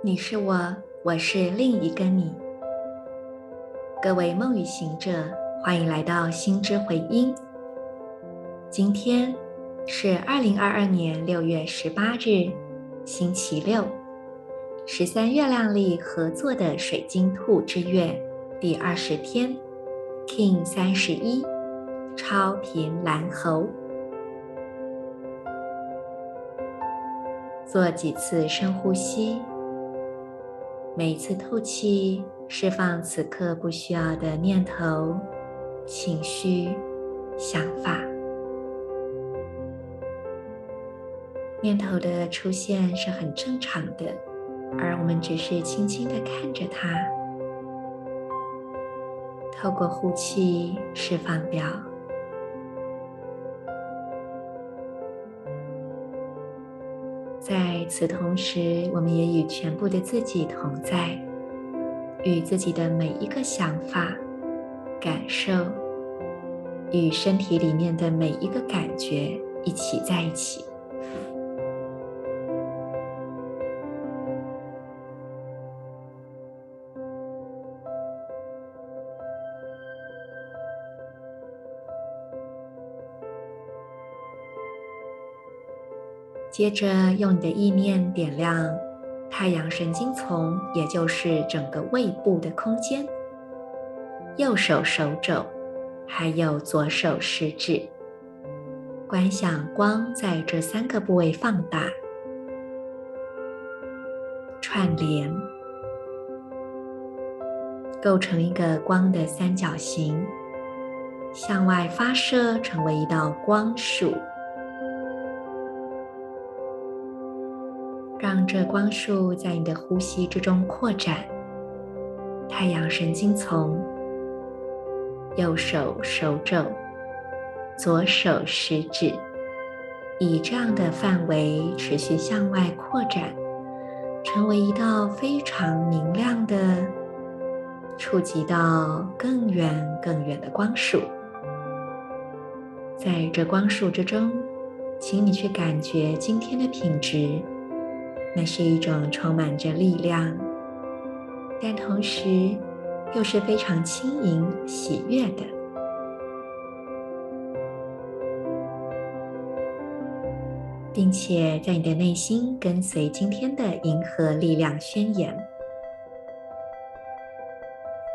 你是我，我是另一个你。各位梦与行者，欢迎来到心之回音。今天是二零二二年六月十八日，星期六，十三月亮历合作的水晶兔之月第二十天，King 三十一，超频蓝猴。做几次深呼吸，每一次吐气，释放此刻不需要的念头、情绪、想法。念头的出现是很正常的，而我们只是轻轻的看着它，透过呼气释放掉。在此同时，我们也与全部的自己同在，与自己的每一个想法、感受，与身体里面的每一个感觉一起在一起。接着，用你的意念点亮太阳神经丛，也就是整个胃部的空间，右手手肘，还有左手食指，观想光在这三个部位放大、串联，构成一个光的三角形，向外发射，成为一道光束。这光束在你的呼吸之中扩展。太阳神经丛，右手手肘，左手食指，以这样的范围持续向外扩展，成为一道非常明亮的、触及到更远更远的光束。在这光束之中，请你去感觉今天的品质。那是一种充满着力量，但同时又是非常轻盈、喜悦的，并且在你的内心跟随今天的银河力量宣言：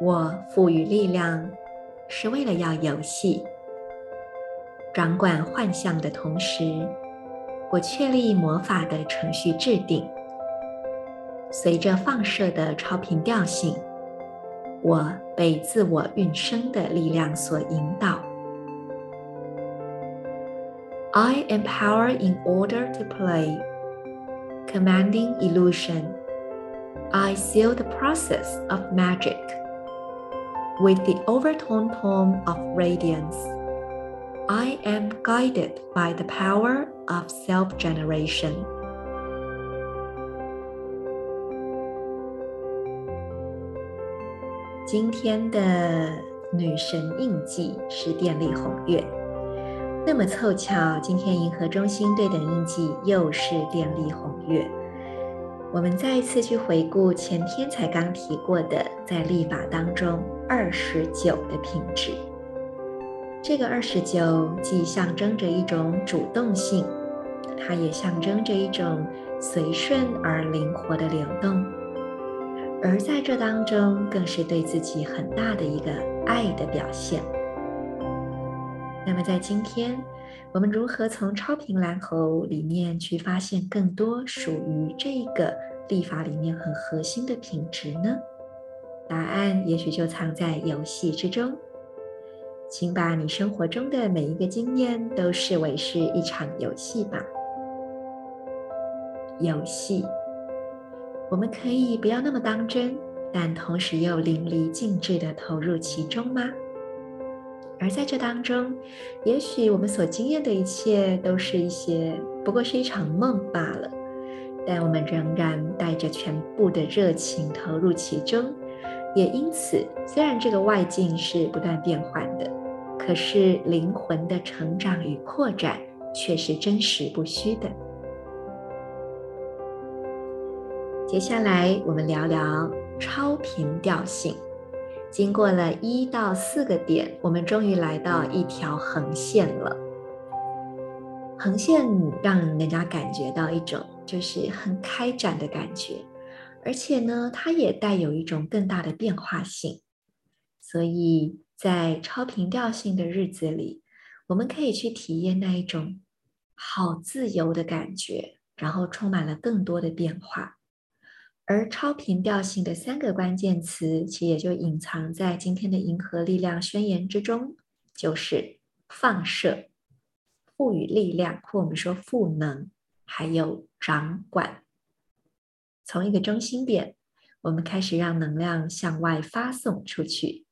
我赋予力量，是为了要游戏，掌管幻象的同时。我确立魔法的程序制定，随着放射的超频调性，我被自我运生的力量所引导。I am power in order to play, commanding illusion. I seal the process of magic with the overtone tone of radiance. I am guided by the power of self-generation。今天的女神印记是电力红月，那么凑巧，今天银河中心对等印记又是电力红月。我们再一次去回顾前天才刚提过的，在历法当中二十九的品质。这个二十九既象征着一种主动性，它也象征着一种随顺而灵活的流动，而在这当中，更是对自己很大的一个爱的表现。那么，在今天，我们如何从超频蓝猴里面去发现更多属于这个立法里面很核心的品质呢？答案也许就藏在游戏之中。请把你生活中的每一个经验都视为是一场游戏吧。游戏，我们可以不要那么当真，但同时又淋漓尽致的投入其中吗？而在这当中，也许我们所经验的一切都是一些，不过是一场梦罢了。但我们仍然带着全部的热情投入其中。也因此，虽然这个外境是不断变换的，可是灵魂的成长与扩展却是真实不虚的。接下来我们聊聊超频调性。经过了一到四个点，我们终于来到一条横线了。横线让人家感觉到一种就是很开展的感觉，而且呢，它也带有一种更大的变化性。所以在超频调性的日子里，我们可以去体验那一种好自由的感觉，然后充满了更多的变化。而超频调性的三个关键词，其实也就隐藏在今天的银河力量宣言之中，就是放射、赋予力量，或我们说赋能，还有掌管。从一个中心点，我们开始让能量向外发送出去。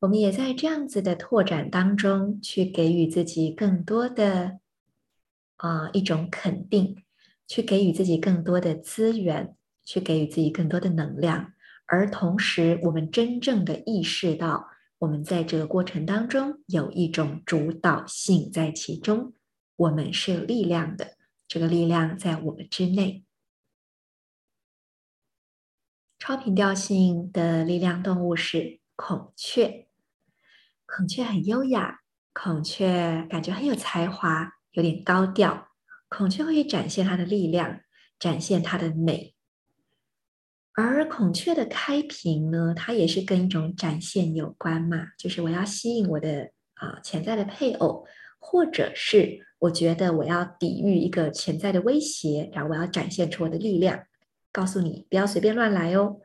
我们也在这样子的拓展当中，去给予自己更多的啊、一种肯定，去给予自己更多的资源。去给予自己更多的能量，而同时，我们真正的意识到，我们在这个过程当中有一种主导性在其中，我们是有力量的，这个力量在我们之内。超频调性的力量动物是孔雀，孔雀很优雅，孔雀感觉很有才华，有点高调，孔雀会展现它的力量，展现它的美。而孔雀的开屏呢，它也是跟一种展现有关嘛，就是我要吸引我的啊、潜在的配偶，或者是我觉得我要抵御一个潜在的威胁，然后我要展现出我的力量，告诉你不要随便乱来哦。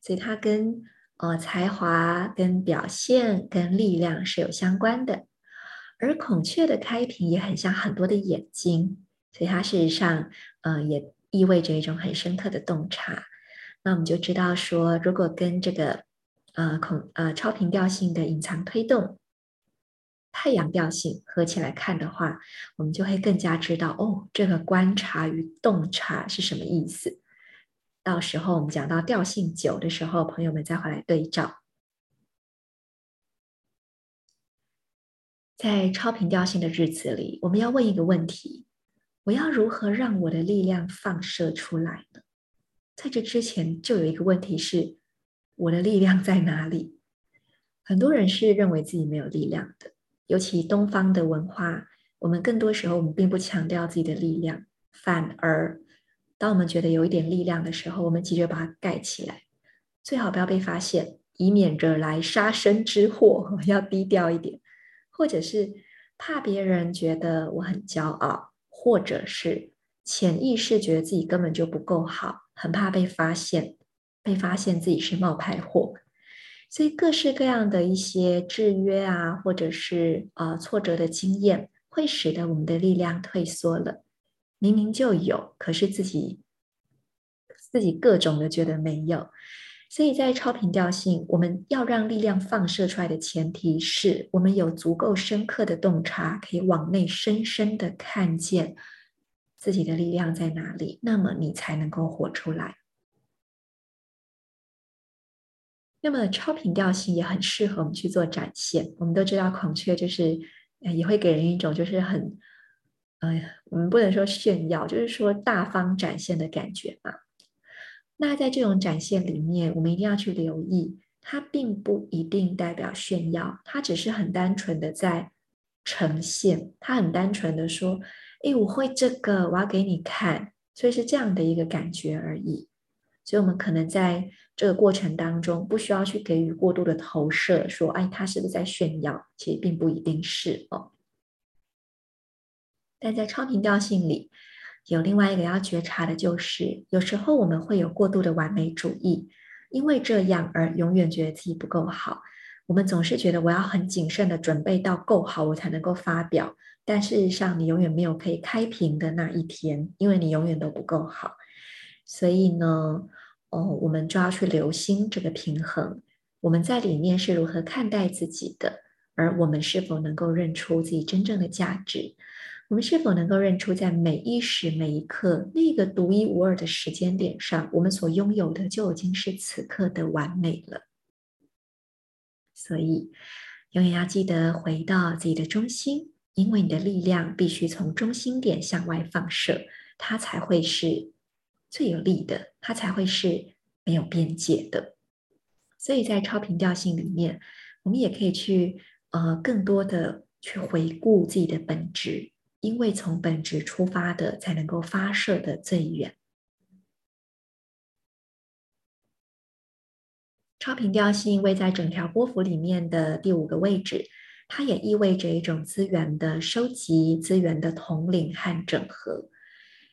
所以它跟呃才华、跟表现、跟力量是有相关的。而孔雀的开屏也很像很多的眼睛，所以它事实上呃也意味着一种很深刻的洞察。那我们就知道说，如果跟这个呃孔呃超频调性的隐藏推动太阳调性合起来看的话，我们就会更加知道哦，这个观察与洞察是什么意思。到时候我们讲到调性九的时候，朋友们再回来对照。在超频调性的日子里，我们要问一个问题：我要如何让我的力量放射出来呢？在这之前，就有一个问题是：我的力量在哪里？很多人是认为自己没有力量的，尤其东方的文化，我们更多时候我们并不强调自己的力量，反而当我们觉得有一点力量的时候，我们急着把它盖起来，最好不要被发现，以免惹来杀身之祸。要低调一点，或者是怕别人觉得我很骄傲，或者是潜意识觉得自己根本就不够好。很怕被发现，被发现自己是冒牌货，所以各式各样的一些制约啊，或者是呃挫折的经验，会使得我们的力量退缩了。明明就有，可是自己自己各种的觉得没有。所以在超频调性，我们要让力量放射出来的前提是我们有足够深刻的洞察，可以往内深深的看见。自己的力量在哪里？那么你才能够活出来。那么超频调性也很适合我们去做展现。我们都知道孔雀就是，也会给人一种就是很，哎呀，我们不能说炫耀，就是说大方展现的感觉嘛。那在这种展现里面，我们一定要去留意，它并不一定代表炫耀，它只是很单纯的在呈现，它很单纯的说。诶，我会这个，我要给你看，所以是这样的一个感觉而已。所以，我们可能在这个过程当中，不需要去给予过度的投射，说，哎，他是不是在炫耀？其实并不一定是哦。但在超频调性里，有另外一个要觉察的，就是有时候我们会有过度的完美主义，因为这样而永远觉得自己不够好。我们总是觉得我要很谨慎的准备到够好，我才能够发表。但事实上，你永远没有可以开屏的那一天，因为你永远都不够好。所以呢，哦，我们就要去留心这个平衡。我们在里面是如何看待自己的，而我们是否能够认出自己真正的价值？我们是否能够认出在每一时每一刻那个独一无二的时间点上，我们所拥有的就已经是此刻的完美了？所以，永远要记得回到自己的中心。因为你的力量必须从中心点向外放射，它才会是最有力的，它才会是没有边界的。所以在超频调性里面，我们也可以去呃更多的去回顾自己的本质，因为从本质出发的，才能够发射的最远。超频调性位在整条波幅里面的第五个位置，它也意味着一种资源的收集、资源的统领和整合。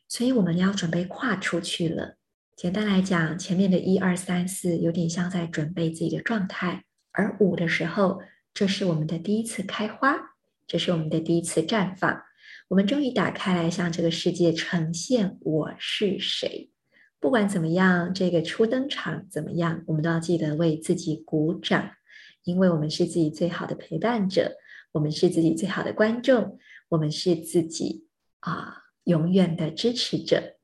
所以我们要准备跨出去了。简单来讲，前面的一二三四有点像在准备自己的状态，而五的时候，这是我们的第一次开花，这是我们的第一次绽放。我们终于打开来向这个世界呈现我是谁。不管怎么样，这个初登场怎么样，我们都要记得为自己鼓掌，因为我们是自己最好的陪伴者，我们是自己最好的观众，我们是自己啊永远的支持者。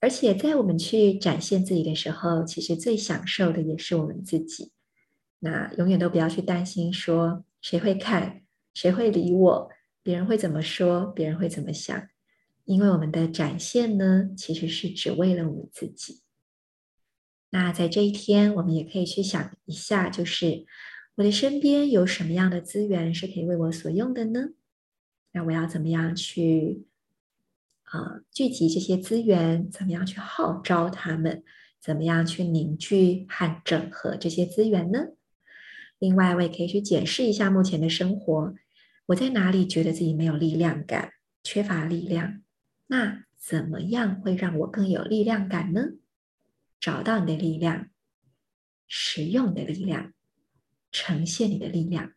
而且在我们去展现自己的时候，其实最享受的也是我们自己。那永远都不要去担心说谁会看，谁会理我，别人会怎么说，别人会怎么想。因为我们的展现呢，其实是只为了我们自己。那在这一天，我们也可以去想一下，就是我的身边有什么样的资源是可以为我所用的呢？那我要怎么样去啊、聚集这些资源？怎么样去号召他们？怎么样去凝聚和整合这些资源呢？另外，我也可以去检视一下目前的生活，我在哪里觉得自己没有力量感，缺乏力量？那怎么样会让我更有力量感呢？找到你的力量，使用你的力量，呈现你的力量。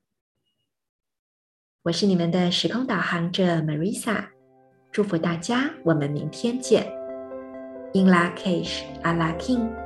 我是你们的时空导航者 Marisa，祝福大家，我们明天见。In Lak'ech Ala K'in